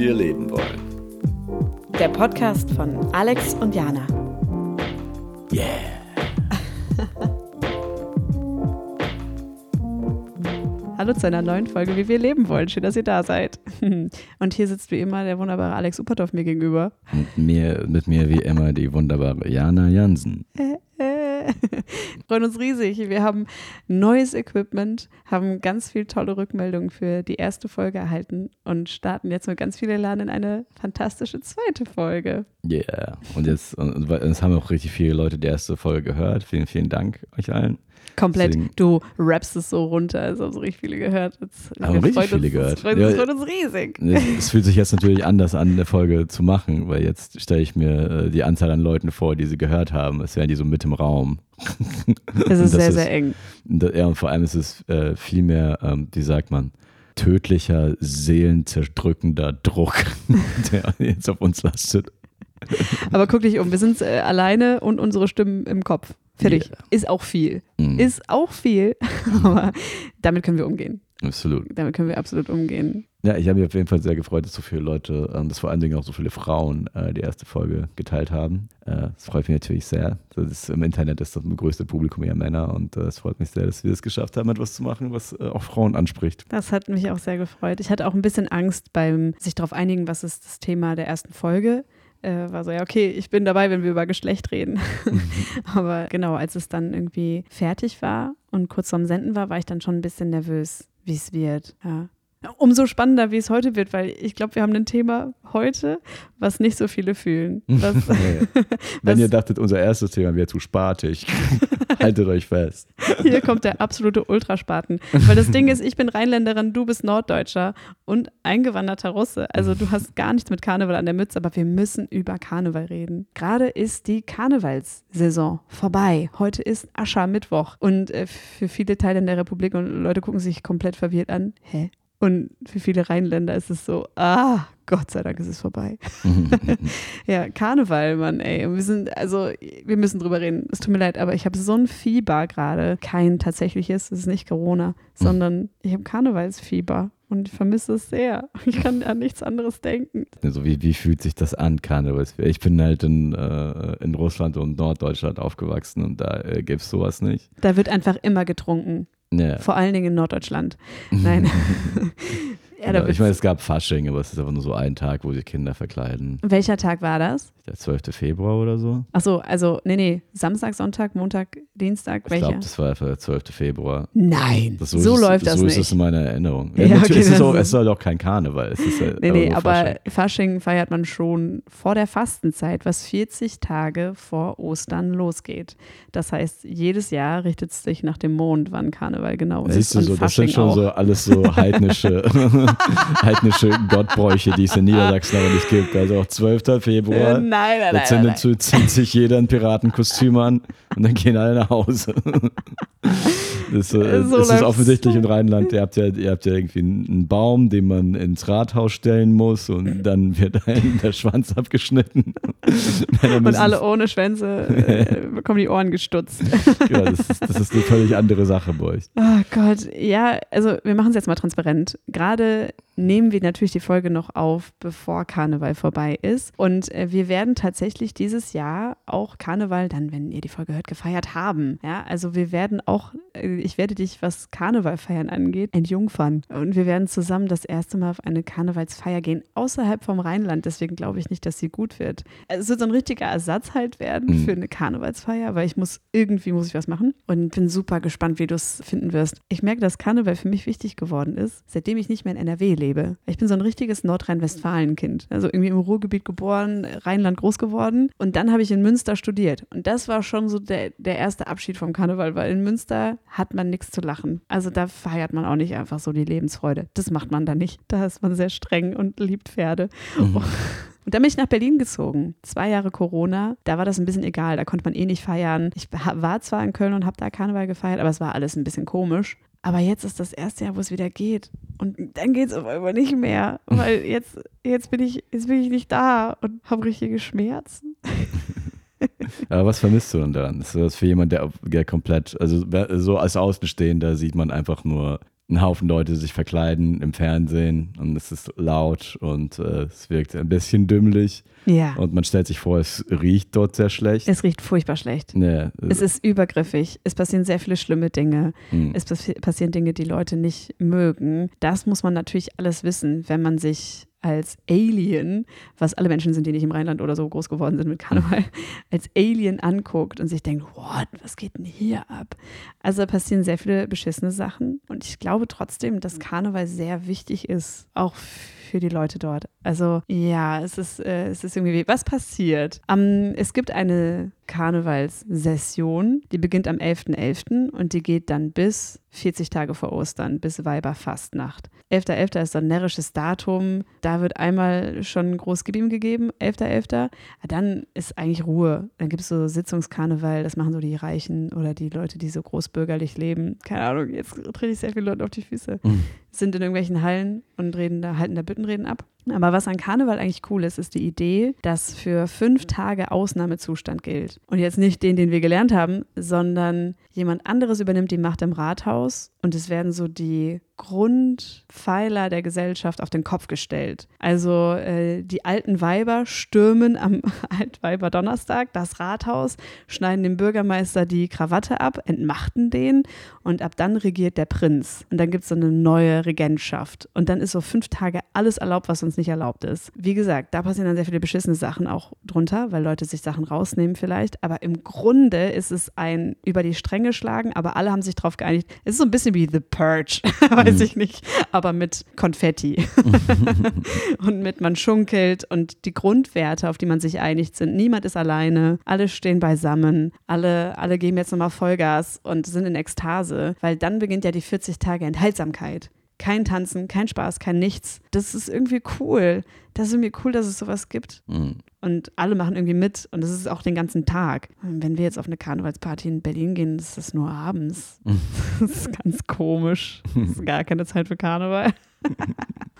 wir leben wollen. Der Podcast von Alex und Jana. Yeah. Hallo zu einer neuen Folge, wie wir leben wollen. Schön, dass ihr da seid. Und hier sitzt wie immer der wunderbare Alex Uppertorf mir gegenüber. Und mir, mit mir wie immer die wunderbare Jana Jansen. Äh, Freuen uns riesig. Wir haben neues Equipment, haben ganz viel tolle Rückmeldungen für die erste Folge erhalten und starten jetzt mit ganz vielen Elan in eine fantastische zweite Folge. Yeah. Und jetzt, und, und es haben auch richtig viele Leute die erste Folge gehört. Vielen, vielen Dank euch allen. Komplett. Deswegen- Du rappst es so runter, also haben so richtig viele gehört. Jetzt, Haben richtig freuen viele uns, gehört. Das freut, Ja. freut uns riesig. Es, es fühlt sich jetzt natürlich anders an, eine Folge zu machen, weil jetzt stelle ich mir äh, die Anzahl an Leuten vor, die sie gehört haben. Es wären die so mit im Raum. Es ist sehr, ist- sehr eng. Da- Ja, und vor allem ist es äh, viel mehr, ähm, wie sagt man, tödlicher, seelenzerdrückender Druck, der jetzt auf uns lastet. Aber guck dich um, wir sind äh, alleine und unsere Stimmen im Kopf. Fertig. Yeah. Ist auch viel. Mhm, Ist auch viel, aber damit können wir umgehen. absolut. Damit können wir absolut umgehen. Ja, ich habe mich auf jeden Fall sehr gefreut, dass so viele Leute, ähm, dass vor allen Dingen auch so viele Frauen äh, die erste Folge geteilt haben. Äh, das freut mich natürlich sehr. Das ist, Im Internet ist das größte Publikum eher Männer und äh, es freut mich sehr, dass wir es geschafft haben, etwas zu machen, was auch Frauen anspricht. Das hat mich auch sehr gefreut. Ich hatte auch ein bisschen Angst beim sich darauf einigen, was ist das Thema der ersten Folge. Äh, war so, ja, okay, ich bin dabei, wenn wir über Geschlecht reden. Aber genau, als es dann irgendwie fertig war und kurz vorm Senden war, war ich dann schon ein bisschen nervös, wie es wird. Ja. Umso spannender, wie es heute wird, weil ich glaube, wir haben ein Thema heute, was nicht so viele fühlen. Was. Wenn ihr dachtet, unser erstes Thema wäre zu spartig, haltet euch fest. Hier kommt der absolute Ultraspaten. Weil das Ding ist, ich bin Rheinländerin, du bist Norddeutscher und eingewanderter Russe. Also du hast gar nichts mit Karneval an der Mütze, aber wir müssen über Karneval reden. Gerade ist die Karnevalssaison vorbei. Heute ist Aschermittwoch. Und äh, für viele Teile in der Republik und Leute gucken sich komplett verwirrt an. Hä? Und für viele Rheinländer ist es so, ah, Gott sei Dank ist es vorbei. Ja, Karneval, Mann, ey. Und Wir sind, also, wir müssen drüber reden. Es tut mir leid, aber ich habe so ein Fieber gerade. Kein tatsächliches, es ist nicht Corona, sondern ich habe Karnevalsfieber und ich vermisse es sehr. Ich kann an nichts anderes denken. Also wie, wie fühlt sich das an, Karneval? Ich bin halt in, äh, in Russland und Norddeutschland aufgewachsen und da äh, gibt es sowas nicht. Da wird einfach immer getrunken. Ja. Vor allen Dingen in Norddeutschland. Nein. ja, Genau. ich meine, es gab Fasching, aber es ist einfach nur so ein Tag, wo sich Kinder verkleiden. Welcher Tag war das? Der 12. Februar oder so. Achso, also, nee, nee. Samstag, Sonntag, Montag, Dienstag, Ich welcher? glaube, das war einfach der 12. Februar. Nein, Das, so, ist es, läuft das so nicht. ist es in meiner Erinnerung. Ja, Ja, okay, es, ist auch, ist- es soll auch kein Karneval. Es ist halt Nee, nee, aber Fasching. Fasching. feiert man schon vor der Fastenzeit, was 40 Tage vor Ostern losgeht. Das heißt, jedes Jahr richtet es sich nach dem Mond, wann Karneval genau ist. Siehst du so, das Fasching sind schon auch. so alles so heidnische, heidnische Gottbräuche, die es in Niedersachsen aber nicht gibt. Also auch 12. Äh, Februar. nein, nein, Da nein, zu- zieht sich jeder ein Piratenkostüm an und dann gehen alle nach Hause. Das, äh, So es ist offensichtlich in Rheinland, ihr habt, ja, ihr habt ja irgendwie einen Baum, den man ins Rathaus stellen muss und dann wird einem der Schwanz abgeschnitten. Und alle ohne Schwänze äh, bekommen die Ohren gestutzt. ja, das, ist, das ist eine völlig andere Sache bei euch. Oh Gott, ja, also wir machen es jetzt mal transparent. Gerade nehmen wir natürlich die Folge noch auf, bevor Karneval vorbei ist. Und äh, wir werden tatsächlich dieses Jahr auch Karneval, dann, wenn ihr die Folge hört, gefeiert haben. Ja, also wir werden auch, äh, ich werde dich, was Karneval feiern angeht, entjungfern. Und wir werden zusammen das erste Mal auf eine Karnevalsfeier gehen, außerhalb vom Rheinland. Deswegen glaube ich nicht, dass sie gut wird. Also es wird so ein richtiger Ersatz halt werden Mhm. für eine Karnevalsfeier, weil ich muss, irgendwie muss ich was machen. Und bin super gespannt, wie du es finden wirst. Ich merke, dass Karneval für mich wichtig geworden ist, seitdem ich nicht mehr in NRW lebe. Ich bin so ein richtiges Nordrhein-Westfalen-Kind. Also irgendwie im Ruhrgebiet geboren, Rheinland groß geworden. Und dann habe ich in Münster studiert. Und das war schon so der, der erste Abschied vom Karneval, weil in Münster hat man nichts zu lachen. Also da feiert man auch nicht einfach so die Lebensfreude. Das macht man da nicht. Da ist man sehr streng und liebt Pferde. Und dann bin ich nach Berlin gezogen. Zwei Jahre Corona. Da war das ein bisschen egal. Da konnte man eh nicht feiern. Ich war zwar in Köln und habe da Karneval gefeiert, aber es war alles ein bisschen komisch. Aber jetzt ist das erste Jahr, wo es wieder geht. Und dann geht es auf einmal nicht mehr. Weil jetzt, jetzt, bin, ich, jetzt bin ich nicht da und habe richtige Schmerzen. Aber was vermisst du denn daran? Ist das für jemand, der, der komplett, also so als Außenstehender sieht man einfach nur ein Haufen Leute sich verkleiden im Fernsehen und es ist laut und äh, es wirkt ein bisschen dümmlich. Ja. Und man stellt sich vor, es riecht dort sehr schlecht. Es riecht furchtbar schlecht. Nee, Es ist übergriffig. Es passieren sehr viele schlimme Dinge. hm. Es passi- passieren Dinge, die Leute nicht mögen. Das muss man natürlich alles wissen, wenn man sich als Alien, was alle Menschen sind, die nicht im Rheinland oder so groß geworden sind mit Karneval, als Alien anguckt und sich denkt, what, was geht denn hier ab? Also passieren sehr viele beschissene Sachen und ich glaube trotzdem, dass Karneval sehr wichtig ist, auch für die Leute dort. Also ja, es ist, äh, es ist irgendwie, was passiert? Am, es gibt eine Karnevalssession, die beginnt am 11.11. und die geht dann bis 40 Tage vor Ostern, bis Weiberfastnacht. 11.11. ist so ein närrisches Datum, da wird einmal schon groß Gib ihm gegeben, 11.11. Dann ist eigentlich Ruhe. Dann gibt es so Sitzungskarneval, das machen so die Reichen oder die Leute, die so großbürgerlich leben. Keine Ahnung, jetzt trete ich sehr viele Leute auf die Füße Mhm. sind in irgendwelchen Hallen und reden da, halten da Büttenreden ab. Aber was an Karneval eigentlich cool ist, ist die Idee, dass für fünf Tage Ausnahmezustand gilt. Und jetzt nicht den, den wir gelernt haben, sondern jemand anderes übernimmt die Macht im Rathaus und es werden so die Grundpfeiler der Gesellschaft auf den Kopf gestellt. Also äh, die alten Weiber stürmen am Altweiber Donnerstag das Rathaus, schneiden dem Bürgermeister die Krawatte ab, entmachten den und ab dann regiert der Prinz. Und dann gibt es so eine neue Regentschaft. Und dann ist so fünf Tage alles erlaubt, was uns nicht erlaubt ist. Wie gesagt, da passieren dann sehr viele beschissene Sachen auch drunter, weil Leute sich Sachen rausnehmen vielleicht. Aber im Grunde ist es ein über die Stränge schlagen, aber alle haben sich darauf geeinigt. Es ist so ein bisschen wie The Purge, weiß ich nicht, aber mit Konfetti. und mit man schunkelt und die Grundwerte, auf die man sich einigt, sind, niemand ist alleine, alle stehen beisammen, alle, alle geben jetzt nochmal Vollgas und sind in Ekstase, weil dann beginnt ja die 40 Tage Enthaltsamkeit. Kein Tanzen, kein Spaß, kein Nichts. Das ist irgendwie cool. Das ist irgendwie cool, dass es sowas gibt. Und alle machen irgendwie mit und das ist auch den ganzen Tag. Wenn wir jetzt auf eine Karnevalsparty in Berlin gehen, ist das nur abends. Das ist ganz komisch. Das ist gar keine Zeit für Karneval.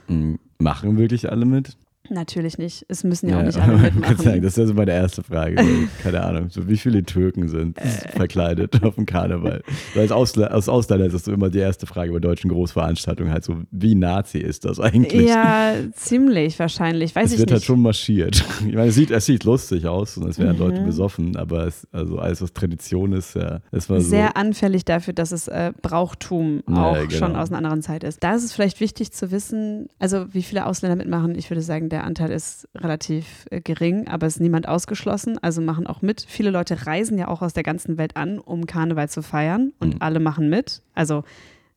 Machen wirklich alle mit? Natürlich nicht. Es müssen ja, auch nicht alle mitmachen. sagen, das ist ja so meine erste Frage. Keine Ahnung, so wie viele Türken sind Äh. verkleidet auf dem Karneval? Weil als, Ausla als Ausländer ist das so immer die erste Frage bei deutschen Großveranstaltungen, halt so, wie Nazi ist das eigentlich? Ja, ziemlich wahrscheinlich. Weiß es ich wird nicht. halt schon marschiert. Ich meine, es sieht, es sieht lustig aus und es werden Mhm. Leute besoffen, aber es, also alles, was Tradition ist, ja, es war so. Sehr anfällig dafür, dass es äh, Brauchtum Ja, auch genau. schon aus einer anderen Zeit ist. Da ist es vielleicht wichtig zu wissen, also wie viele Ausländer mitmachen. Ich würde sagen, der Anteil ist relativ äh, gering, aber es ist niemand ausgeschlossen. Also machen auch mit. Viele Leute reisen ja auch aus der ganzen Welt an, um Karneval zu feiern und Mhm. alle machen mit. Also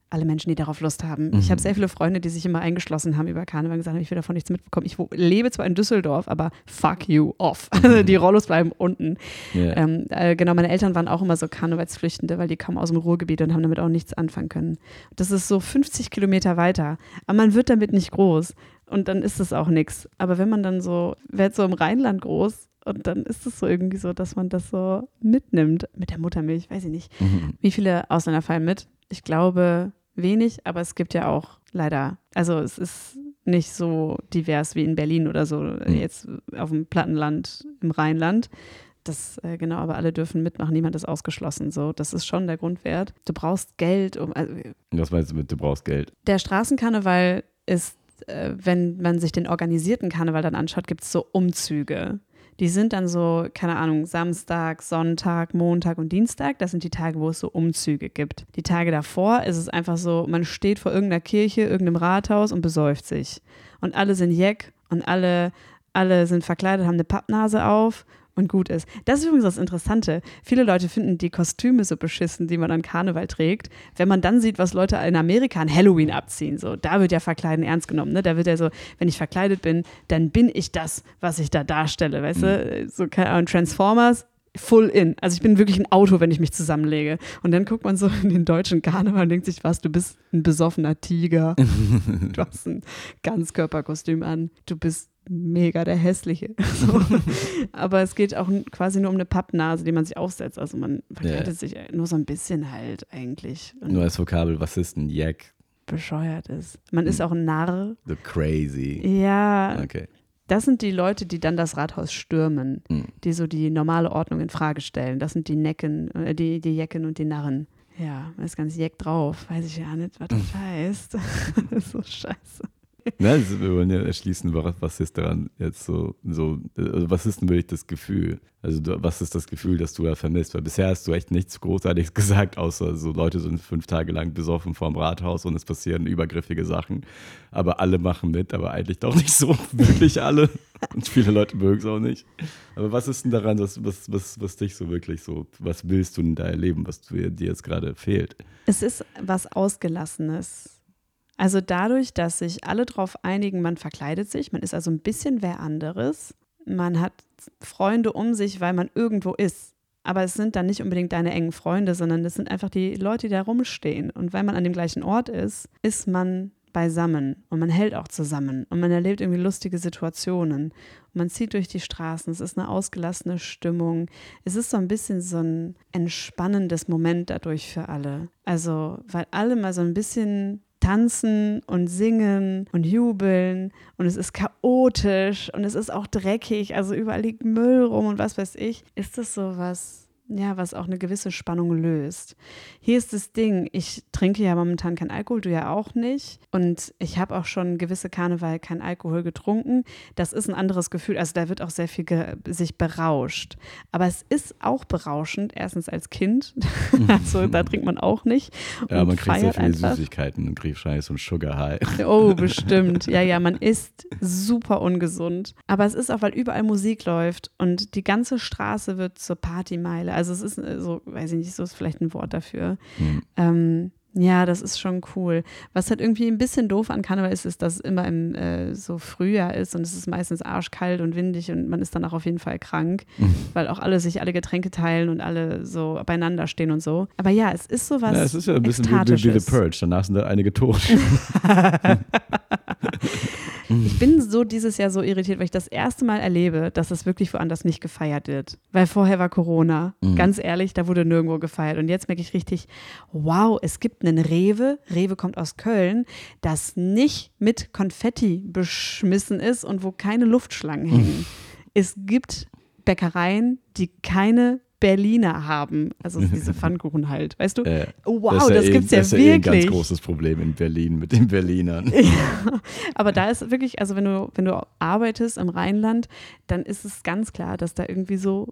alle Menschen, die darauf Lust haben. Ich Mhm. habe sehr viele Freunde, die sich immer eingeschlossen haben über Karneval und gesagt haben, ich will davon nichts mitbekommen. Ich lebe zwar in Düsseldorf, aber fuck you off. Also die Rollos bleiben unten. ja. Ähm, äh, genau, meine Eltern waren auch immer so Karnevalsflüchtende, weil die kamen aus dem Ruhrgebiet und haben damit auch nichts anfangen können. Das ist so 50 Kilometer weiter. Aber man wird damit nicht groß. Und dann ist es auch nichts. Aber wenn man dann so, wird so im Rheinland groß und dann ist es so irgendwie so, dass man das so mitnimmt. Mit der Muttermilch, weiß ich nicht. Mhm. Wie viele Ausländer fallen mit? Ich glaube wenig, aber es gibt ja auch leider, also es ist nicht so divers wie in Berlin oder so, Mhm. jetzt auf dem Plattenland im Rheinland. Das, äh, genau, aber alle dürfen mitmachen, niemand ist ausgeschlossen. So, das ist schon der Grundwert. Du brauchst Geld, um. Also, Was meinst du mit, du brauchst Geld? der Straßenkarneval ist, wenn man sich den organisierten Karneval dann anschaut, gibt es so Umzüge. Die sind dann so, keine Ahnung, Samstag, Sonntag, Montag und Dienstag. Das sind die Tage, wo es so Umzüge gibt. Die Tage davor ist es einfach so, man steht vor irgendeiner Kirche, irgendeinem Rathaus und besäuft sich. Und alle sind jeck und alle, alle sind verkleidet, haben eine Pappnase auf und gut ist. Das ist übrigens das Interessante. Viele Leute finden die Kostüme so beschissen, die man an Karneval trägt. Wenn man dann sieht, was Leute in Amerika an Halloween abziehen, so, da wird ja Verkleiden ernst genommen. Ne? Da wird ja so, wenn ich verkleidet bin, dann bin ich das, was ich da darstelle. Weißt du, so keine Ahnung, Transformers. Full in. Also ich bin wirklich ein Auto, wenn ich mich zusammenlege. Und dann guckt man so in den deutschen Karneval und denkt sich, was, du bist ein besoffener Tiger. du hast ein Ganzkörperkostüm an. Du bist mega der Hässliche. So. Aber es geht auch quasi nur um eine Pappnase, die man sich aufsetzt. Also man verkleidet Ja. sich nur so ein bisschen halt eigentlich. Und Nur als Vokabel, was ist ein Yak? bescheuert ist. Man ist auch ein Narr. The crazy. Ja, Okay. das sind die Leute, die dann das Rathaus stürmen, Hm. die so die normale Ordnung in Frage stellen. Das sind die Necken, äh, die, die Jecken und die Narren. Ja, man ist ganz jeck drauf. Weiß ich ja nicht, was das heißt. das ist so scheiße. Nein, also wir wollen ja erschließen, was ist daran jetzt so, so also was ist denn wirklich das Gefühl? Also was ist das Gefühl, das du da vermisst? Weil bisher hast du echt nichts Großartiges gesagt, außer so Leute sind fünf Tage lang besoffen vorm Rathaus und es passieren übergriffige Sachen. Aber alle machen mit, aber eigentlich doch nicht so wirklich alle. Und viele Leute mögen es auch nicht. Aber was ist denn daran, was, was, was, was dich so wirklich so, was willst du denn da erleben, was dir jetzt gerade fehlt? Es ist was Ausgelassenes. Also dadurch, dass sich alle darauf einigen, man verkleidet sich, man ist also ein bisschen wer anderes, man hat Freunde um sich, weil man irgendwo ist. Aber es sind dann nicht unbedingt deine engen Freunde, sondern es sind einfach die Leute, die da rumstehen. Und weil man an dem gleichen Ort ist, ist man beisammen und man hält auch zusammen und man erlebt irgendwie lustige Situationen und man zieht durch die Straßen. Es ist eine ausgelassene Stimmung. Es ist so ein bisschen so ein entspannendes Moment dadurch für alle. Also, weil alle mal so ein bisschen tanzen und singen und jubeln. Und es ist chaotisch und es ist auch dreckig, also überall liegt Müll rum und was weiß ich, ist das so was ja, was auch eine gewisse Spannung löst. Hier ist das Ding, ich trinke ja momentan kein Alkohol, du ja auch nicht. Und ich habe auch schon gewisse Karneval kein Alkohol getrunken. Das ist ein anderes Gefühl. Also da wird auch sehr viel sich berauscht. Aber es ist auch berauschend, erstens als Kind. also da trinkt man auch nicht. Ja, man kriegt sehr viele einfach. Süßigkeiten und kriegt Scheiß und Sugar High. Oh, bestimmt. Ja, ja, man isst super ungesund. Aber es ist auch, weil überall Musik läuft und die ganze Straße wird zur Partymeile. Also es ist äh, so, weiß ich nicht, so ist vielleicht ein Wort dafür. Mhm. Ähm, ja, das ist schon cool. Was halt irgendwie ein bisschen doof an Karneval ist, ist, dass es immer im äh, so Frühjahr ist und es ist meistens arschkalt und windig und man ist dann auch auf jeden Fall krank, mhm. weil auch alle sich alle Getränke teilen und alle so beieinander stehen und so. Aber ja, es ist sowas. Ja, es ist ja ein bisschen wie, wie, wie The Purge, danach sind da einige tot. Ich bin so dieses Jahr so irritiert, weil ich das erste Mal erlebe, dass es wirklich woanders nicht gefeiert wird. Weil vorher war Corona. Mhm. Ganz ehrlich, da wurde nirgendwo gefeiert. Und jetzt merke ich richtig, wow, es gibt einen Rewe, Rewe kommt aus Köln, das nicht mit Konfetti beschmissen ist und wo keine Luftschlangen hängen. Mhm. Es gibt Bäckereien, die keine Berliner haben. Also diese Pfannkuchen halt, weißt du? Äh, wow, das, das ja gibt's eh, ja das ist wirklich. Ja eh ein ganz großes Problem in Berlin mit den Berlinern. ja, aber da ist wirklich, also wenn du, wenn du arbeitest im Rheinland, dann ist es ganz klar, dass da irgendwie so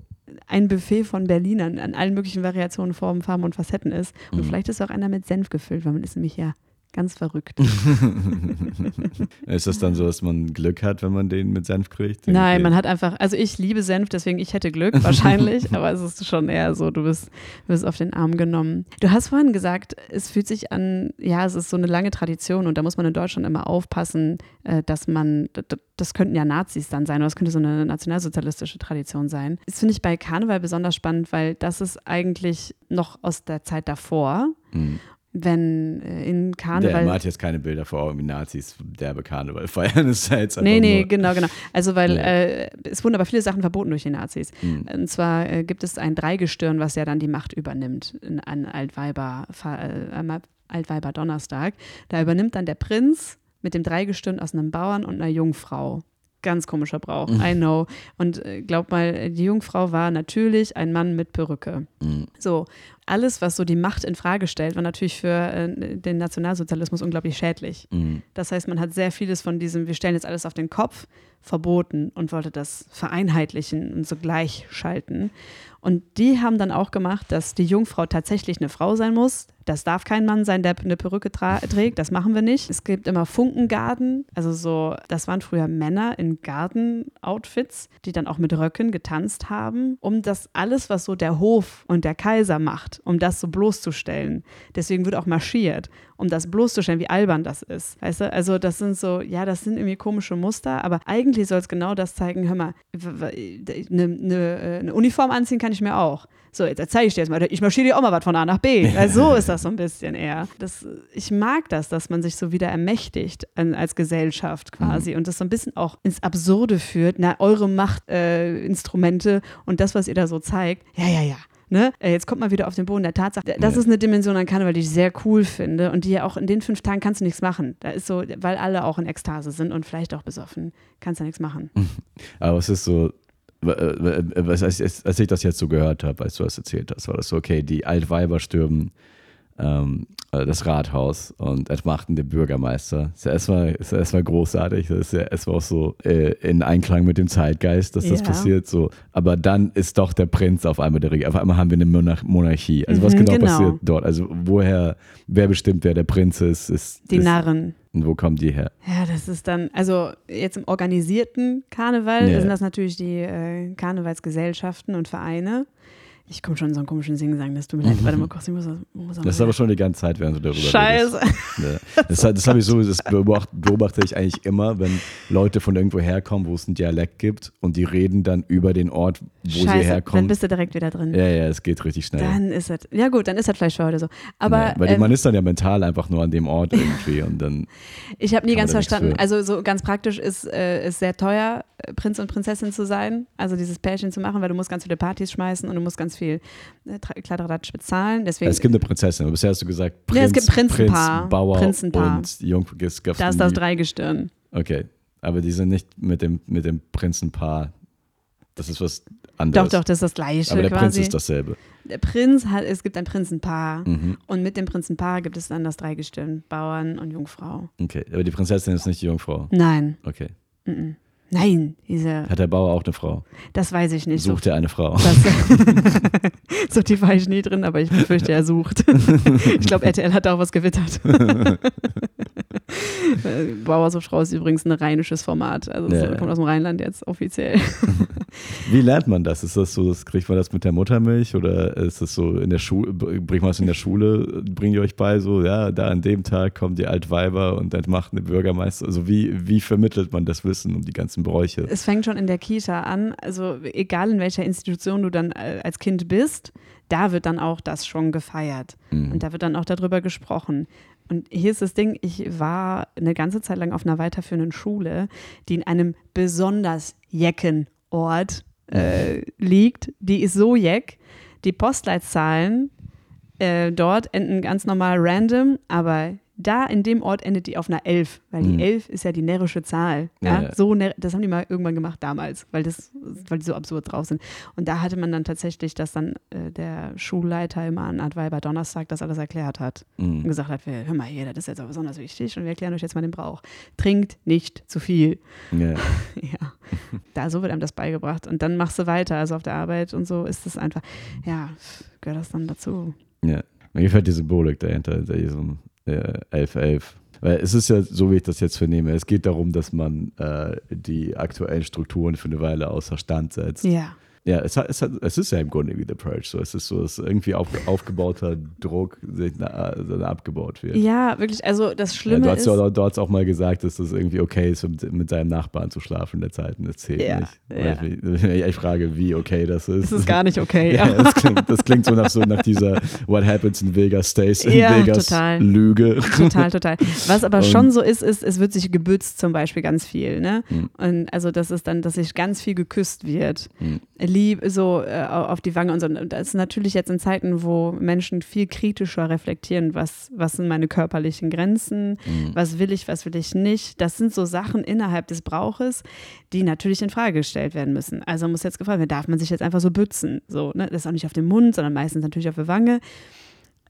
ein Buffet von Berlinern an allen möglichen Variationen, Formen, Farben und Facetten ist. Und mhm. vielleicht ist auch einer mit Senf gefüllt, weil man ist nämlich ja Ganz verrückt. ist das dann so, dass man Glück hat, wenn man den mit Senf kriegt? Nein, man hat einfach, also ich liebe Senf, deswegen ich hätte Glück wahrscheinlich, aber es ist schon eher so, du bist, du bist auf den Arm genommen. Du hast vorhin gesagt, es fühlt sich an, ja, es ist so eine lange Tradition und da muss man in Deutschland immer aufpassen, äh, dass man, das könnten ja Nazis dann sein oder es könnte so eine nationalsozialistische Tradition sein. Das finde ich bei Karneval besonders spannend, weil das ist eigentlich noch aus der Zeit davor. Mhm wenn äh, in Karneval. Der hat jetzt keine Bilder vor Augen, wie Nazis derbe Karneval feiern. Das ist jetzt nee, nee, genau, genau. Also, weil ja. äh, es wurden aber viele Sachen verboten durch die Nazis. Mhm. Und zwar äh, gibt es ein Dreigestirn, was ja dann die Macht übernimmt an Altweiber, äh, Altweiber Donnerstag. Da übernimmt dann der Prinz mit dem Dreigestirn aus einem Bauern und einer Jungfrau. Ganz komischer Brauch, mhm. I know. Und äh, glaub mal, die Jungfrau war natürlich ein Mann mit Perücke. Mhm. So, alles, was so die Macht in Frage stellt, war natürlich für äh, den Nationalsozialismus unglaublich schädlich. Mhm. Das heißt, man hat sehr vieles von diesem, wir stellen jetzt alles auf den Kopf, verboten und wollte das vereinheitlichen und so gleichschalten. Und die haben dann auch gemacht, dass die Jungfrau tatsächlich eine Frau sein muss. Das darf kein Mann sein, der eine Perücke trägt. Das machen wir nicht. Es gibt immer Funkengarden. Also so, das waren früher Männer in Garden-Outfits, die dann auch mit Röcken getanzt haben, um das alles, was so der Hof und der Kaiser macht, um das so bloßzustellen. Deswegen wird auch marschiert, um das bloßzustellen, wie albern das ist. Weißt du? Also das sind so, ja, das sind irgendwie komische Muster, aber eigentlich soll es genau das zeigen, hör mal, eine, eine, eine Uniform anziehen kann ich mir auch. So, jetzt zeige ich dir jetzt mal, ich marschiere dir auch mal was von A nach B. Weil so ist das so ein bisschen eher. Das, ich mag das, dass man sich so wieder ermächtigt als Gesellschaft quasi mhm. und das so ein bisschen auch ins Absurde führt. Na, eure Machtinstrumente äh, und das, was ihr da so zeigt, ja, ja, ja, Ne? Äh, jetzt kommt mal wieder auf den Boden der Tatsache. Das ja. ist eine Dimension an Karneval, die ich sehr cool finde und die ja auch in den fünf Tagen kannst du nichts machen. Da ist so, weil alle auch in Ekstase sind und vielleicht auch besoffen, kannst du nichts machen. Aber es ist so, was, als, als ich das jetzt so gehört habe, als du das erzählt hast, war das so, okay, die Altweiber stürmen ähm, äh, das Rathaus und entmachten den Bürgermeister. Ist ja erstmal, ist ja erstmal großartig. Das ist ja erstmal auch so äh, in Einklang mit dem Zeitgeist, dass das Ja. passiert. So. Aber dann ist doch der Prinz auf einmal der Regierung. Auf einmal haben wir eine Monarch Monarchie. Also was Mhm, genau, genau. passiert dort? Also woher, wer bestimmt, wer der Prinz ist? ist Die ist, Narren. Und wo kommen die her? Ja, das ist dann, also jetzt im organisierten Karneval Ja. sind das natürlich die äh, Karnevalsgesellschaften und Vereine. Ich komme schon in so einen komischen Singen-Sagen, das tut mir leid. Warte mal kurz, ich muss, muss Das ist aber schon die ganze Zeit, während du darüber Scheiße. redest. Ja. Das, das habe ich so, das beobacht, beobachte ich eigentlich immer, wenn Leute von irgendwo herkommen, wo es einen Dialekt gibt und die reden dann über den Ort, wo sie Scheiße, dann herkommen. bist du direkt wieder drin. Ja, ja, es geht richtig schnell. Dann ist es, ja gut, dann ist das vielleicht für heute so. Aber ja, weil ähm, man ist dann ja mental einfach nur an dem Ort irgendwie und dann, ich habe nie ganz verstanden, also so ganz praktisch ist äh, ist sehr teuer, äh, Prinz und Prinzessin zu sein, also dieses Pärchen zu machen, weil du musst ganz viele Partys schmeißen und du musst ganz viel äh, Tra- Kladderadatsch bezahlen. Deswegen, es gibt eine Prinzessin, aber bisher hast du gesagt Prinz, Ja, es gibt Prinzenpaar. Prinz, Bauer Prinzenpaar. und Jungfrau. Da ist das Dreigestirn. Okay, aber die sind nicht mit dem, mit dem Prinzenpaar, das ist was Doch, anderes. doch, das ist das Gleiche aber der Prinz quasi. ist dasselbe. Der Prinz hat, es gibt ein Prinzenpaar Mhm. und mit dem Prinzenpaar gibt es dann das Dreigestirn, Bauern und Jungfrau. Okay, aber die Prinzessin ist nicht die Jungfrau. Nein, Okay. mhm. Nein, diese, Hat der Bauer auch eine Frau? das weiß ich nicht. Sucht er eine Frau? Das, so tief war ich nie drin, aber ich befürchte, er sucht. ich glaube, RTL hat da auch was gewittert. Bauer sucht Frau ist übrigens ein rheinisches Format. Also Ja. kommt aus dem Rheinland jetzt offiziell. Wie lernt man das? Ist das so, das, kriegt man das mit der Muttermilch oder ist das so in der Schule, bringt man es in der Schule, bringt ihr euch bei, so, ja, da an dem Tag kommen die Altweiber und entmachten den Bürgermeister. Also wie, wie vermittelt man das Wissen um die ganzen Bräuche? Es fängt schon in der Kita an. Also egal in welcher Institution du dann äh, als Kind bist, da wird dann auch das schon gefeiert. Mhm. Und da wird dann auch darüber gesprochen. Und hier ist das Ding, ich war eine ganze Zeit lang auf einer weiterführenden Schule, die in einem besonders jecken Ort äh, liegt. Die ist so jeck. Die Postleitzahlen äh, dort enden ganz normal random, aber da in dem Ort endet die auf einer 11, weil Mhm. die 11 ist ja die närrische Zahl. Ja, Ja. So, das haben die mal irgendwann gemacht damals, weil, das, weil die so absurd drauf sind. Und da hatte man dann tatsächlich, dass dann äh, der Schulleiter immer an Adweiber Donnerstag das alles erklärt hat und Mhm. gesagt hat, wir- hör mal hier, das ist jetzt auch besonders wichtig und wir erklären euch jetzt mal den Brauch. Trinkt nicht zu viel. Ja. Ja, da so wird einem das beigebracht und dann machst du weiter. Also auf der Arbeit und so ist es einfach, ja, gehört das dann dazu. Ja, mir gefällt die Symbolik dahinter, hinter diesem 11-11. Weil es ist ja, so wie ich das jetzt vernehme, es geht darum, dass man äh, die aktuellen Strukturen für eine Weile außer Stand setzt. Ja, Ja, es, hat, es, hat, es ist ja im Grunde wie The Purge. So. Es ist so, dass irgendwie auf, aufgebauter Druck sich na, na, abgebaut wird. ja, wirklich. Also das Ja, Schlimme du, hast ist, ja, du hast auch mal gesagt, dass das irgendwie okay ist, mit, mit deinem Nachbarn zu schlafen in der Zeit. Und das zählt Ja, nicht. ja. Ich, ich, ich frage, wie okay das ist. es ist gar nicht okay. Ja, das klingt, das klingt so nach, so nach dieser What happens in Vegas stays in Ja, Vegas total. Lüge. Total, total. Was aber Und- schon so ist, ist, es wird sich gebützt zum Beispiel ganz viel. Ne? Mhm. Und also das ist dann, dass sich ganz viel geküsst wird. Mhm. Lieb, so äh, auf die Wange und so. Und das ist natürlich jetzt in Zeiten, wo Menschen viel kritischer reflektieren, was, was sind meine körperlichen Grenzen, Mhm. was will ich, was will ich nicht. Das sind so Sachen innerhalb des Brauches, die natürlich in Frage gestellt werden müssen. Also muss jetzt gefragt werden, darf man sich jetzt einfach so bützen? So, ne? Das ist auch nicht auf den Mund, sondern meistens natürlich auf die Wange.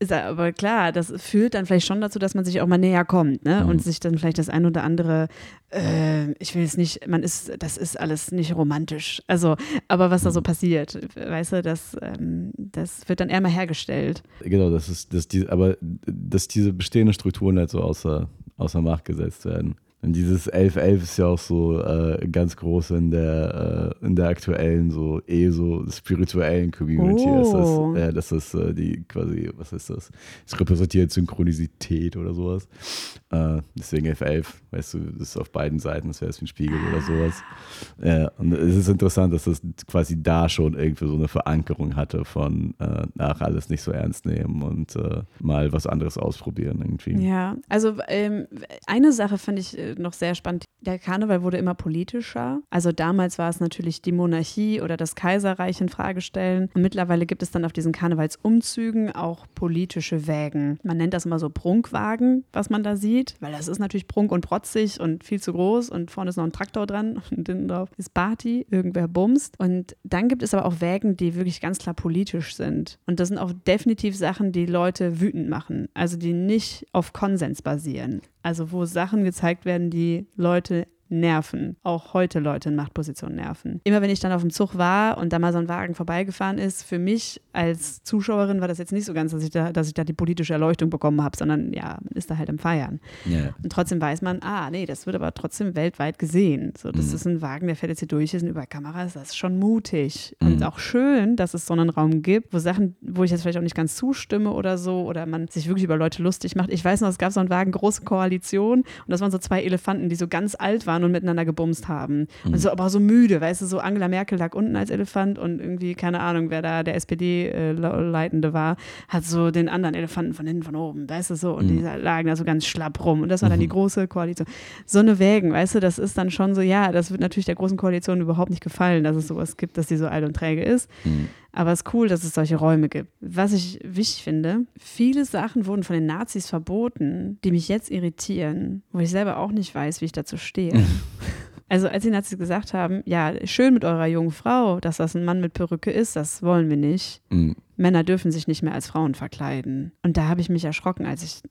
Ist aber klar, das führt dann vielleicht schon dazu, dass man sich auch mal näher kommt, ne? Mhm. Und sich dann vielleicht das ein oder andere, äh, ich will es nicht, man ist, das ist alles nicht romantisch. Also, aber was Mhm. da so passiert, weißt du, das, ähm, das wird dann eher mal hergestellt. Genau, das ist, dass die, aber dass diese bestehenden Strukturen halt so außer, außer Macht gesetzt werden. Und dieses 11-11 ist ja auch so äh, ganz groß in der, äh, in der aktuellen, so eh so spirituellen Community. Oh. Ist das, ja, das ist äh, die quasi, was ist das? Es repräsentiert Synchronisität oder sowas. Äh, deswegen 11-11, weißt du, das ist auf beiden Seiten, das wäre jetzt ein Spiegel oder sowas. Ja, und es ist interessant, dass das quasi da schon irgendwie so eine Verankerung hatte von äh, nach alles nicht so ernst nehmen und äh, mal was anderes ausprobieren irgendwie. Ja, also ähm, eine Sache fand ich äh, äh, noch sehr spannend. Der Karneval wurde immer politischer. Also damals war es natürlich die Monarchie oder das Kaiserreich in Frage stellen. Und mittlerweile gibt es dann auf diesen Karnevalsumzügen auch politische Wägen. Man nennt das immer so Prunkwagen, was man da sieht, weil das ist natürlich prunk und protzig und viel zu groß und vorne ist noch ein Traktor dran und hinten drauf ist Party, irgendwer bumst. Und dann gibt es aber auch Wägen, die wirklich ganz klar politisch sind. Und das sind auch definitiv Sachen, die Leute wütend machen. Also die nicht auf Konsens basieren. Also wo Sachen gezeigt werden, die Leute nerven. Auch heute Leute in Machtpositionen nerven. Immer wenn ich dann auf dem Zug war und da mal so ein Wagen vorbeigefahren ist, für mich als Zuschauerin war das jetzt nicht so ganz, dass ich da, dass ich da die politische Erleuchtung bekommen habe, sondern ja, man ist da halt am Feiern. Ja. Und trotzdem weiß man, ah, nee, das wird aber trotzdem weltweit gesehen. So, das Mhm. ist ein Wagen, der fährt jetzt hier durch, sind überall Kameras, das ist schon mutig. Mhm. Und auch schön, dass es so einen Raum gibt, wo Sachen, wo ich jetzt vielleicht auch nicht ganz zustimme oder so, oder man sich wirklich über Leute lustig macht. Ich weiß noch, es gab so einen Wagen, große Koalition, und das waren so zwei Elefanten, die so ganz alt waren und miteinander gebumst haben. Und so, aber so müde, weißt du, so Angela Merkel lag unten als Elefant und irgendwie, keine Ahnung, wer da der SPD-Leitende war, hat so den anderen Elefanten von hinten, von oben, weißt du, so, und die lagen da so ganz schlapp rum. Und das war dann die große Koalition. So eine Wägen, weißt du, das ist dann schon so, ja, das wird natürlich der großen Koalition überhaupt nicht gefallen, dass es sowas gibt, dass die so alt und träge ist. Aber es ist cool, dass es solche Räume gibt. Was ich wichtig finde, viele Sachen wurden von den Nazis verboten, die mich jetzt irritieren, wo ich selber auch nicht weiß, wie ich dazu stehe. Also als die Nazis gesagt haben, ja, schön mit eurer jungen Frau, dass das ein Mann mit Perücke ist, das wollen wir nicht. Mhm. Männer dürfen sich nicht mehr als Frauen verkleiden. Und da habe ich mich erschrocken, als ich,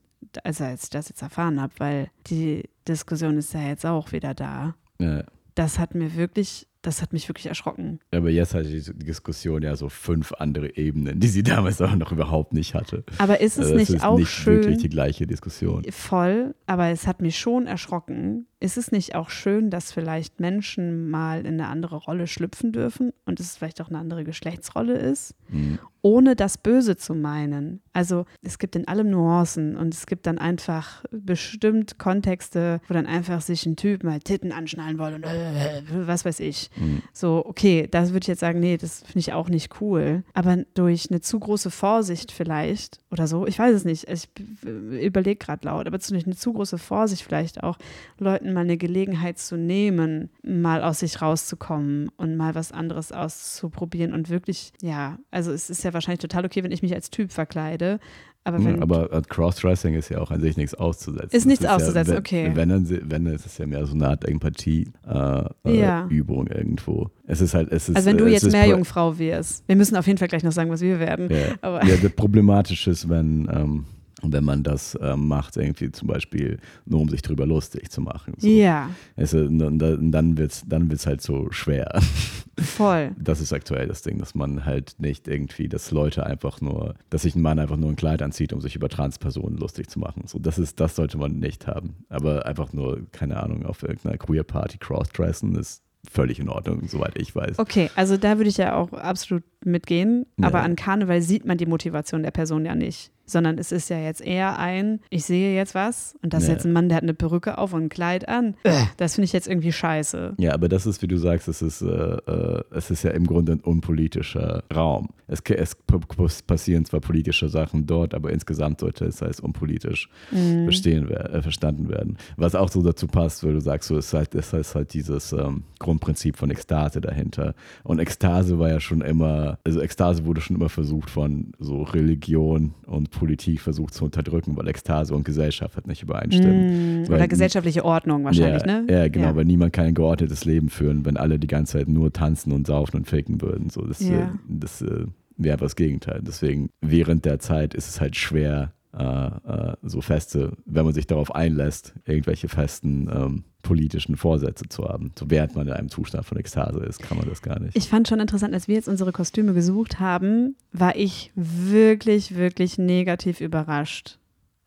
also als ich das jetzt erfahren habe, weil die Diskussion ist ja jetzt auch wieder da. Ja. Das hat mir wirklich, das hat mich wirklich erschrocken. Aber jetzt hat die Diskussion ja so fünf andere Ebenen, die sie damals auch noch überhaupt nicht hatte. Aber ist es Also nicht ist auch nicht schön? wirklich die gleiche Diskussion. Voll, aber es hat mich schon erschrocken. Ist es nicht auch schön, dass vielleicht Menschen mal in eine andere Rolle schlüpfen dürfen und es vielleicht auch eine andere Geschlechtsrolle ist, Mhm. ohne das Böse zu meinen? Also es gibt in allem Nuancen und es gibt dann einfach bestimmt Kontexte, wo dann einfach sich ein Typ mal Titten anschnallen will und äh, was weiß ich. So, okay, das würde ich jetzt sagen, nee, das finde ich auch nicht cool. Aber durch eine zu große Vorsicht vielleicht oder so, ich weiß es nicht, ich überlege gerade laut, aber durch eine zu große Vorsicht vielleicht auch, Leuten mal eine Gelegenheit zu nehmen, mal aus sich rauszukommen und mal was anderes auszuprobieren und wirklich, ja, also es ist ja wahrscheinlich total okay, wenn ich mich als Typ verkleide, aber wenn Ja, aber äh, Crossdressing ist ja auch an sich nichts auszusetzen. Ist nichts Das auszusetzen, ja, wenn, okay. Wenn, dann, wenn dann ist es ja mehr so eine Art Empathie-Übung äh, Ja. Übung irgendwo. Es ist halt, es ist, also wenn du äh, jetzt ist mehr Jungfrau wärst, wir müssen auf jeden Fall gleich noch sagen, was wir werden. Ja, Aber- ja das Problematische ist, wenn, ähm, wenn man das ähm, macht, irgendwie zum Beispiel nur um sich drüber lustig zu machen. So. Ja, Es, und und dann wird es dann wird's halt so schwer. voll. Das ist aktuell das Ding, dass man halt nicht irgendwie, dass Leute einfach nur, dass sich ein Mann einfach nur ein Kleid anzieht, um sich über Transpersonen lustig zu machen. So, das ist, das sollte man nicht haben. Aber einfach nur, keine Ahnung, auf irgendeiner Queer Party crossdressen ist völlig in Ordnung, soweit ich weiß. Okay, also da würde ich ja auch absolut mitgehen. Ja. Aber an Karneval sieht man die Motivation der Person ja nicht. Sondern es ist ja jetzt eher ein, ich sehe jetzt was und das ist Ja. jetzt ein Mann, der hat eine Perücke auf und ein Kleid an. Das finde ich jetzt irgendwie scheiße. Ja, aber das ist, wie du sagst, es ist, äh, äh, es ist ja im Grunde ein unpolitischer Raum. Es, es passieren zwar politische Sachen dort, aber insgesamt sollte es als unpolitisch Mhm. wer- äh, verstanden werden. Was auch so dazu passt, weil du sagst, so ist halt, es ist halt dieses ähm, Grundprinzip von Ekstase dahinter. Und Ekstase war ja schon immer, also Ekstase wurde schon immer versucht von so Religion und Politik versucht zu unterdrücken, weil Ekstase und Gesellschaft halt nicht übereinstimmen. Mm, Weil- Oder gesellschaftliche Ordnung wahrscheinlich, ja, ne? Ja, genau, Ja. weil niemand kann ein geordnetes Leben führen, wenn alle die ganze Zeit nur tanzen und saufen und ficken würden. So, das Ja. äh, das äh, wäre das Gegenteil. Deswegen, während der Zeit ist es halt schwer, äh, äh, so feste, wenn man sich darauf einlässt, irgendwelche festen ähm, politischen Vorsätze zu haben. So während man in einem Zustand von Ekstase ist, kann man das gar nicht. Ich fand schon interessant, als wir jetzt unsere Kostüme gesucht haben, war ich wirklich, wirklich negativ überrascht.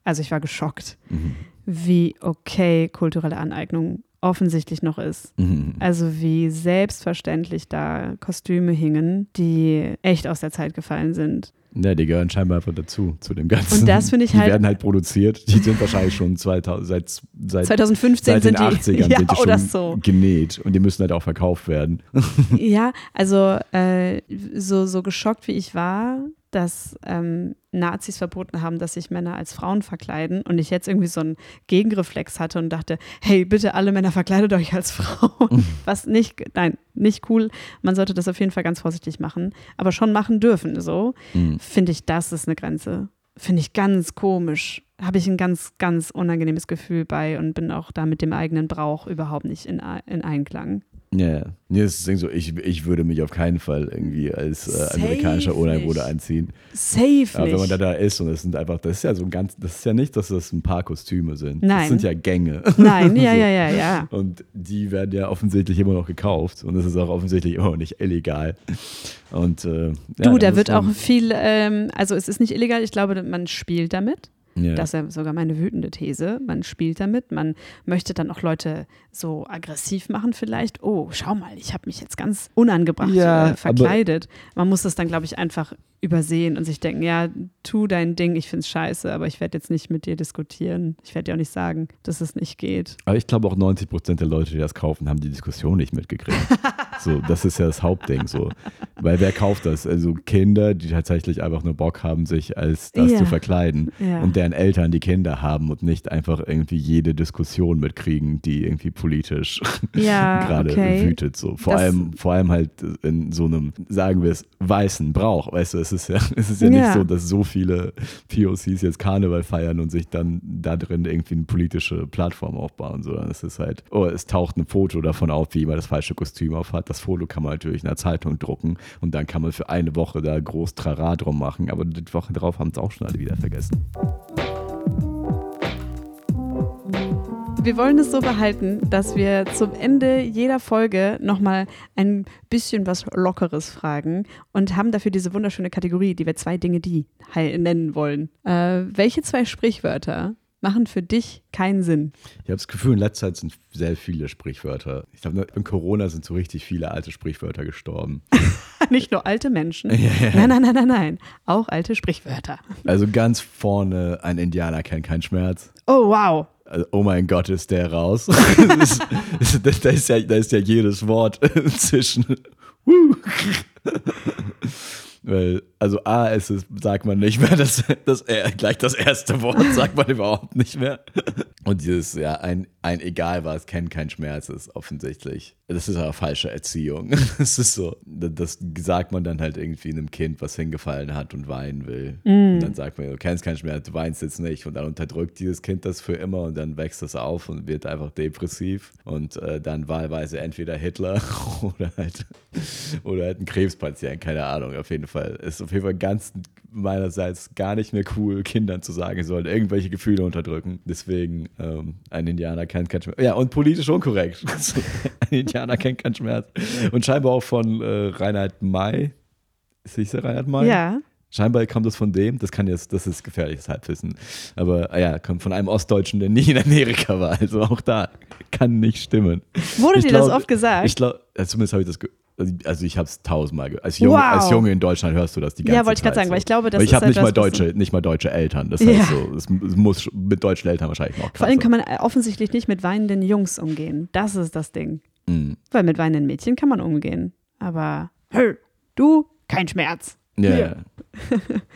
Also ich war geschockt, Mhm. wie okay kulturelle Aneignung offensichtlich noch ist. Mhm. Also wie selbstverständlich da Kostüme hingen, die echt aus der Zeit gefallen sind. Ja, die gehören scheinbar einfach dazu, zu dem Ganzen. Und das finde ich die halt- werden halt produziert. Die sind wahrscheinlich schon 2000, seit, seit 2015 seit den sind die 80ern ja, sind die schon so. genäht und die müssen halt auch verkauft werden. Ja, also äh, so, so geschockt wie ich war, dass ähm, Nazis verboten haben, dass sich Männer als Frauen verkleiden und ich jetzt irgendwie so einen Gegenreflex hatte und dachte, hey, bitte alle Männer verkleidet euch als Frauen. Mhm. Was nicht, nein, nicht cool. Man sollte das auf jeden Fall ganz vorsichtig machen, aber schon machen dürfen. So mhm. finde ich, das ist eine Grenze. Finde ich ganz komisch. Habe ich ein ganz, ganz unangenehmes Gefühl bei und bin auch da mit dem eigenen Brauch überhaupt nicht in, in Einklang. Ja, ja. Nee, das ist so, ich, ich würde mich auf keinen Fall irgendwie als äh, amerikanischer Ureinwohner einziehen. Safe. Aber wenn man da, da ist und es sind einfach, das ist ja so ein ganz, das ist ja nicht, dass das ein paar Kostüme sind. Nein. Das sind ja Gänge. Nein, ja, so. ja, ja, ja. Und die werden ja offensichtlich immer noch gekauft und es ist auch offensichtlich immer noch nicht illegal. Und, äh, ja, du, da wird auch viel, ähm, also es ist nicht illegal, ich glaube, man spielt damit. Ja. Das ist ja sogar meine wütende These. Man spielt damit, man möchte dann auch Leute so aggressiv machen vielleicht. Oh, schau mal, ich habe mich jetzt ganz unangebracht ja, äh, verkleidet. Man muss das dann, glaube ich, einfach übersehen und sich denken, ja, tu dein Ding, ich finde es scheiße, aber ich werde jetzt nicht mit dir diskutieren. Ich werde dir auch nicht sagen, dass es nicht geht. Aber ich glaube auch 90 Prozent der Leute, die das kaufen, haben die Diskussion nicht mitgekriegt. so, das ist ja das Hauptding so. Weil wer kauft das? Also Kinder, die tatsächlich einfach nur Bock haben, sich als das ja. zu verkleiden ja. und deren Eltern die Kinder haben und nicht einfach irgendwie jede Diskussion mitkriegen, die irgendwie politisch ja, gerade okay. wütet. So. Vor, allem, vor allem halt in so einem, sagen wir es, weißen Brauch. Weißt du, es ist ja, es ist ja, ja. nicht so, dass so viele POCs jetzt Karneval feiern und sich dann da drin irgendwie eine politische Plattform aufbauen, sondern es ist halt, oh, es taucht ein Foto davon auf, wie jemand das falsche Kostüm auf hat. Das Foto kann man natürlich in der Zeitung drucken und dann kann man für eine Woche da groß Trara drum machen, aber die Woche drauf haben es auch schon alle wieder vergessen. Wir wollen es so behalten, dass wir zum Ende jeder Folge nochmal ein bisschen was Lockeres fragen und haben dafür diese wunderschöne Kategorie, die wir zwei Dinge, die nennen wollen. Äh, welche zwei Sprichwörter machen für dich keinen Sinn? Ich habe das Gefühl, in letzter Zeit sind sehr viele Sprichwörter. Ich glaube, in Corona sind so richtig viele alte Sprichwörter gestorben. Nicht nur alte Menschen. Nein, nein, nein, nein, nein. Auch alte Sprichwörter. Also ganz vorne, ein Indianer kennt keinen Schmerz. Oh, wow also, oh mein Gott, ist der raus. da, ist, ja, da ist ja jedes Wort zwischen. Weil, also A ist es, sagt man nicht mehr, das, das, gleich das erste Wort sagt man überhaupt nicht mehr. Und dieses, ja, ein, ein egal was, kennt kein Schmerz ist offensichtlich. Das ist aber falsche Erziehung. Das ist so, das sagt man dann halt irgendwie einem Kind, was hingefallen hat und weinen will. Mm. Und dann sagt man, du kennst keinen Schmerz, du weinst jetzt nicht. Und dann unterdrückt dieses Kind das für immer und dann wächst es auf und wird einfach depressiv. Und äh, dann wahlweise entweder Hitler oder halt, oder halt ein Krebspatient, keine Ahnung. Auf jeden Fall ist auf jeden Fall ganz meinerseits gar nicht mehr cool, Kindern zu sagen, sie sollen irgendwelche Gefühle unterdrücken. Deswegen, ähm, ein Indianer kennt keinen Schmerz. Ja, und politisch unkorrekt. ein Indianer kennt keinen Schmerz. Und scheinbar auch von äh, Reinhard May. Ist der Reinhard May? Ja. Scheinbar kommt das von dem, das kann jetzt, das ist gefährliches Halbwissen. Aber ah ja, kommt von einem Ostdeutschen, der nie in Amerika war. Also auch da kann nicht stimmen. Wurde ich dir glaub, das oft gesagt? Ich glaube, zumindest habe ich das also ich habe es tausendmal gehört. Als, Junge, wow. als Junge in Deutschland hörst du das die ganze Zeit. Ja, wollte ich gerade sagen, so. weil ich glaube, das weil ich habe nicht mal deutsche, nicht mal deutsche Eltern. Das heißt so, es muss mit deutschen Eltern wahrscheinlich noch. Vor allem kann man offensichtlich nicht mit weinenden Jungs umgehen. Das ist das Ding. Mhm. Weil mit weinenden Mädchen kann man umgehen. Aber hey, du, kein Schmerz. Ja, ja.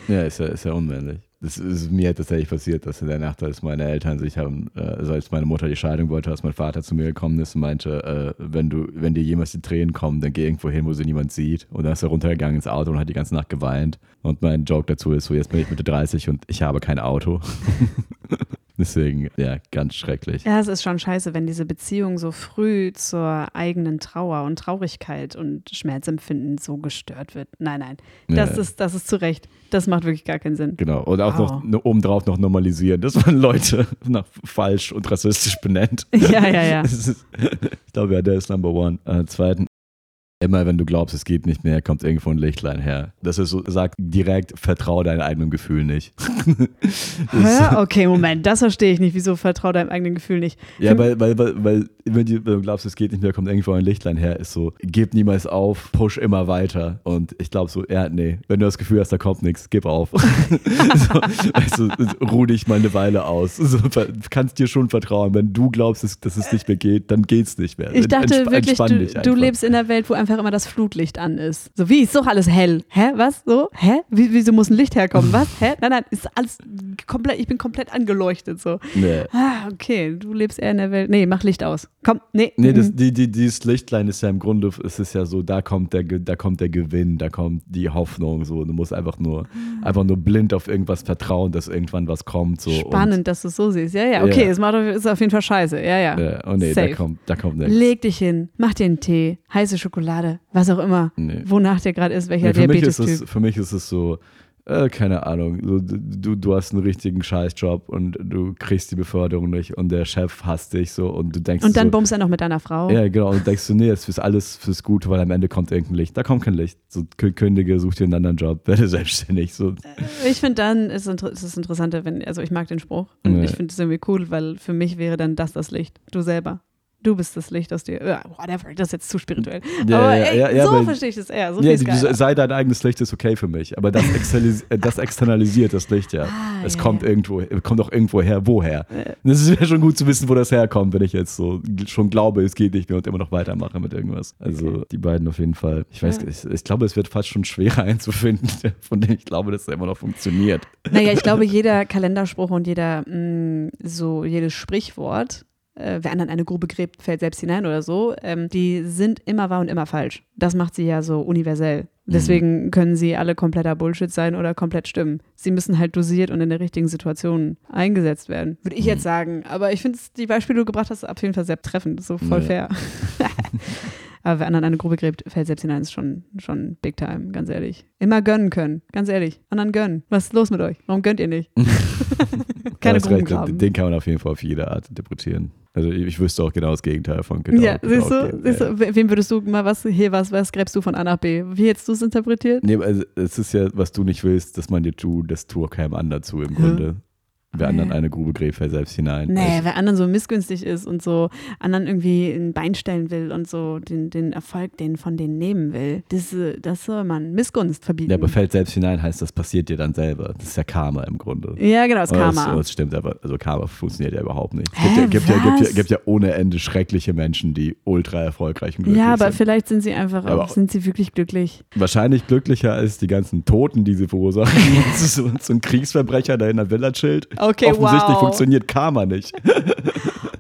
ja ist ja, ist ja unmännlich das ist mir tatsächlich passiert, dass in der Nacht, als meine Eltern sich haben, äh, also als meine Mutter die Scheidung wollte, als mein Vater zu mir gekommen ist und meinte, äh, wenn du, wenn dir jemals die Tränen kommen, dann geh irgendwo hin, wo sie niemand sieht. Und dann ist er runtergegangen ins Auto und hat die ganze Nacht geweint. Und mein Joke dazu ist so, jetzt bin ich Mitte 30 und ich habe kein Auto. Deswegen, ja, ganz schrecklich. Ja, es ist schon scheiße, wenn diese Beziehung so früh zur eigenen Trauer und Traurigkeit und Schmerzempfinden so gestört wird. Nein, nein, das, ja. ist, das ist zu Recht. Das macht wirklich gar keinen Sinn. Genau. Und auch wow. noch obendrauf noch normalisieren, dass man Leute nach falsch und rassistisch benennt. Ja, ja, ja. Ist, ich glaube, ja, der ist Number One. Äh, zweitens, Immer wenn du glaubst, es geht nicht mehr, kommt irgendwo ein Lichtlein her. Das ist so, sagt direkt, vertraue deinem eigenen Gefühl nicht. okay, Moment, das verstehe ich nicht. Wieso vertraue deinem eigenen Gefühl nicht? Ja, weil, weil, weil, weil wenn, du, glaubst, es geht nicht mehr, kommt irgendwo ein Lichtlein her, ist so, gib niemals auf, push immer weiter. Und ich glaube so, ja, nee, wenn du das Gefühl hast, da kommt nichts, gib auf. so, weißt du, ruh dich mal eine Weile aus. So, kannst dir schon vertrauen. Wenn du glaubst, dass, dass es nicht mehr geht, dann geht es nicht mehr. Ich dachte Entsp wirklich, du, du lebst in einer Welt, wo einfach einfach immer das Flutlicht an ist. So, wie ist doch alles hell? Hä? Was? So? Hä? Wie, wieso muss ein Licht herkommen? Was? Hä? Nein, nein, ist alles komplett, ich bin komplett angeleuchtet so. Nee. Ah, okay, du lebst eher in der Welt. Nee, mach Licht aus. Komm, nee. Nee, das, Mhm. die, die, dieses Lichtlein ist ja im Grunde, es ist ja so, da kommt der, da kommt der Gewinn, da kommt die Hoffnung, so. Du musst einfach nur, einfach nur blind auf irgendwas vertrauen, dass irgendwann was kommt, so. Spannend, dass du es so siehst. Ja, ja, okay, Ja. es macht ist auf jeden Fall scheiße. Ja, ja. Und, ja, oh nee, da Safe. kommt, da kommt nichts. Leg dich hin, mach dir einen Tee, heiße Schokolade, was auch immer. Nee. Wonach dir gerade ist, welcher Nee, Diabetes-Typ. es, für mich ist es so, äh, keine Ahnung, so, du, du hast einen richtigen Scheißjob und du kriegst die Beförderung nicht und der Chef hasst dich so und du denkst Und dann so, bummst er noch mit deiner Frau. Ja, genau. Und denkst du, nee, es ist alles fürs Gute, weil am Ende kommt irgendein Licht. Da kommt kein Licht. So kü- kündige, such dir einen anderen Job, werde selbstständig. So. Ich finde dann ist, inter- ist es interessanter, wenn, also ich mag den Spruch und Nee. ich finde es irgendwie cool, weil für mich wäre dann das das Licht. Du selber. Du bist das Licht aus dir. Ja, whatever, das ist jetzt zu spirituell. Ja, aber ja, ey, so verstehe ich das eher. So sei dein eigenes Licht ist okay für mich, aber das, äh, das externalisiert das Licht ja. Ah, es kommt irgendwo, kommt auch irgendwo her. Woher? Das ist ja schon gut zu wissen, wo das herkommt, wenn ich jetzt so schon glaube, es geht nicht mehr und immer noch weitermache mit irgendwas. Also die beiden auf jeden Fall. Ich weiß, ich, ich glaube, es wird fast schon schwerer einzufinden, von dem ich glaube, dass er immer noch funktioniert. Naja, ich glaube, jeder Kalenderspruch und jeder, mh, so jedes Sprichwort, äh, wer anderen eine Grube gräbt, fällt selbst hinein oder so, ähm, die sind immer wahr und immer falsch. Das macht sie ja so universell. Deswegen können sie alle kompletter Bullshit sein oder komplett stimmen. Sie müssen halt dosiert und in der richtigen Situation eingesetzt werden. Würde ich jetzt sagen. Aber ich finde die Beispiele, die du gebracht hast, auf jeden Fall sehr treffend. So voll Ja. fair. Aber wer anderen eine Grube gräbt, fällt selbst hinein, ist schon, schon big time, ganz ehrlich. Immer gönnen können, ganz ehrlich. Anderen gönnen. Was ist los mit euch? Warum gönnt ihr nicht? Keine Gruben graben. Den kann man auf jeden Fall auf jede Art interpretieren. Also ich, wüsste auch genau das Gegenteil von genau. ja, genau siehst du, siehst du, we- wem würdest du mal was, hier was, was gräbst du von A nach B? Wie hättest du es interpretiert? Nee, also es ist ja, was du nicht willst, dass man dir tut, das tue keinem anderen zu im Grunde. Wer anderen eine Grube gräbt, fällt selbst hinein. Nee, Also, wer anderen so missgünstig ist und so anderen irgendwie ein Bein stellen will und so den, den Erfolg den von denen nehmen will, das, das soll man Missgunst verbieten. ja, aber fällt selbst hinein heißt, das passiert dir dann selber. Das ist ja Karma im Grunde. Ja, genau, das Aber Karma. Das, das stimmt aber, also Karma funktioniert ja überhaupt nicht. Es gibt, ja, gibt, ja, gibt, ja, gibt ja ohne Ende schreckliche Menschen, die ultra erfolgreich und glücklich ja, aber sind. vielleicht sind sie einfach Aber auch, sind sie wirklich glücklich. Wahrscheinlich glücklicher als die ganzen Toten, die sie verursachen. Das so, so ein Kriegsverbrecher, der in der Villa chillt. Okay, Offensichtlich wow. funktioniert Karma nicht.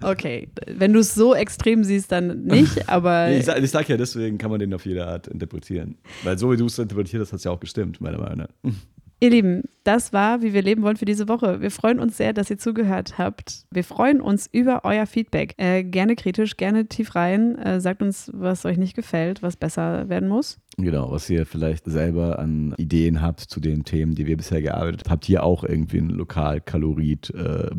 Okay, wenn du es so extrem siehst, dann nicht, aber ich, sag, ich sag ja, deswegen kann man den auf jede Art interpretieren. Weil so wie du es interpretiert hast, hat es ja auch gestimmt, meiner Meinung nach. Ihr Lieben, das war, wie wir leben wollen für diese Woche. Wir freuen uns sehr, dass ihr zugehört habt. Wir freuen uns über euer Feedback. Äh, gerne kritisch, gerne tief rein. Äh, sagt uns, was euch nicht gefällt, was besser werden muss. Genau, was ihr vielleicht selber an Ideen habt zu den Themen, die wir bisher gearbeitet haben. Habt ihr auch irgendwie einen Lokalkalorit äh,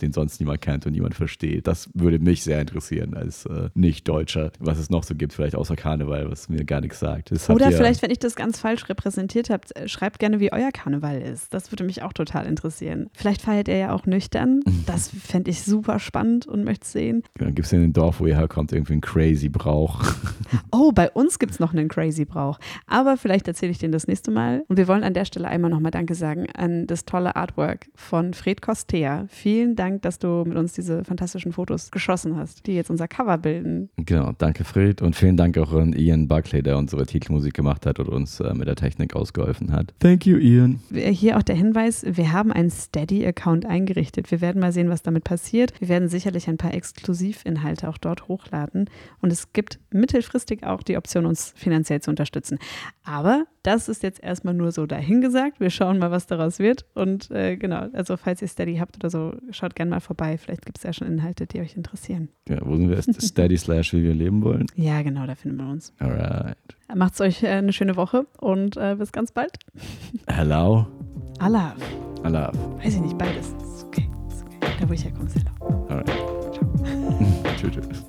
den sonst niemand kennt und niemand versteht? Das würde mich sehr interessieren als äh, Nicht-Deutscher, was es noch so gibt, vielleicht außer Karneval, was mir gar nichts sagt. Das Oder vielleicht, wenn ich das ganz falsch repräsentiert habe, äh, schreibt gerne, wie euer Karneval ist. Das würde mich auch total interessieren. Vielleicht feiert ihr ja auch nüchtern. Das fände ich super spannend und möchte sehen. Dann gibt es in dem Dorf, wo ihr herkommt, irgendwie einen crazy Brauch. Oh, bei uns gibt es noch einen Crazy Brauch. Aber vielleicht erzähle ich den das nächste Mal. Und wir wollen an der Stelle einmal nochmal Danke sagen an das tolle Artwork von Fred Kostea. Vielen Dank, dass du mit uns diese fantastischen Fotos geschossen hast, die jetzt unser Cover bilden. Genau, danke Fred und vielen Dank auch an Ian Buckley, der unsere Titelmusik gemacht hat und uns äh, mit der Technik ausgeholfen hat. Thank you, Ian. Hier auch der Hinweis, wir haben einen Steady-Account eingerichtet. Wir werden mal sehen, was damit passiert. Wir werden sicherlich ein paar Exklusivinhalte auch dort hochladen. Und es gibt mittelfristig auch die Option, uns finanziell zu unterstützen. Aber das ist jetzt erstmal nur so dahingesagt. Wir schauen mal, was daraus wird. Und äh, genau, also falls ihr Steady habt oder so, schaut gerne mal vorbei. Vielleicht gibt es ja schon Inhalte, die euch interessieren. Ja, wo sind wir? Steady slash, wie wir leben wollen. Ja, genau, da findet man uns. Alright. Macht's euch äh, eine schöne Woche und äh, bis ganz bald. Hello. Allah. Allah. Weiß ich nicht, beides. Ist okay. Ist okay. Da, wo ich herkomme, ist Allah. Alright. Ciao. Tschüss. tschüss.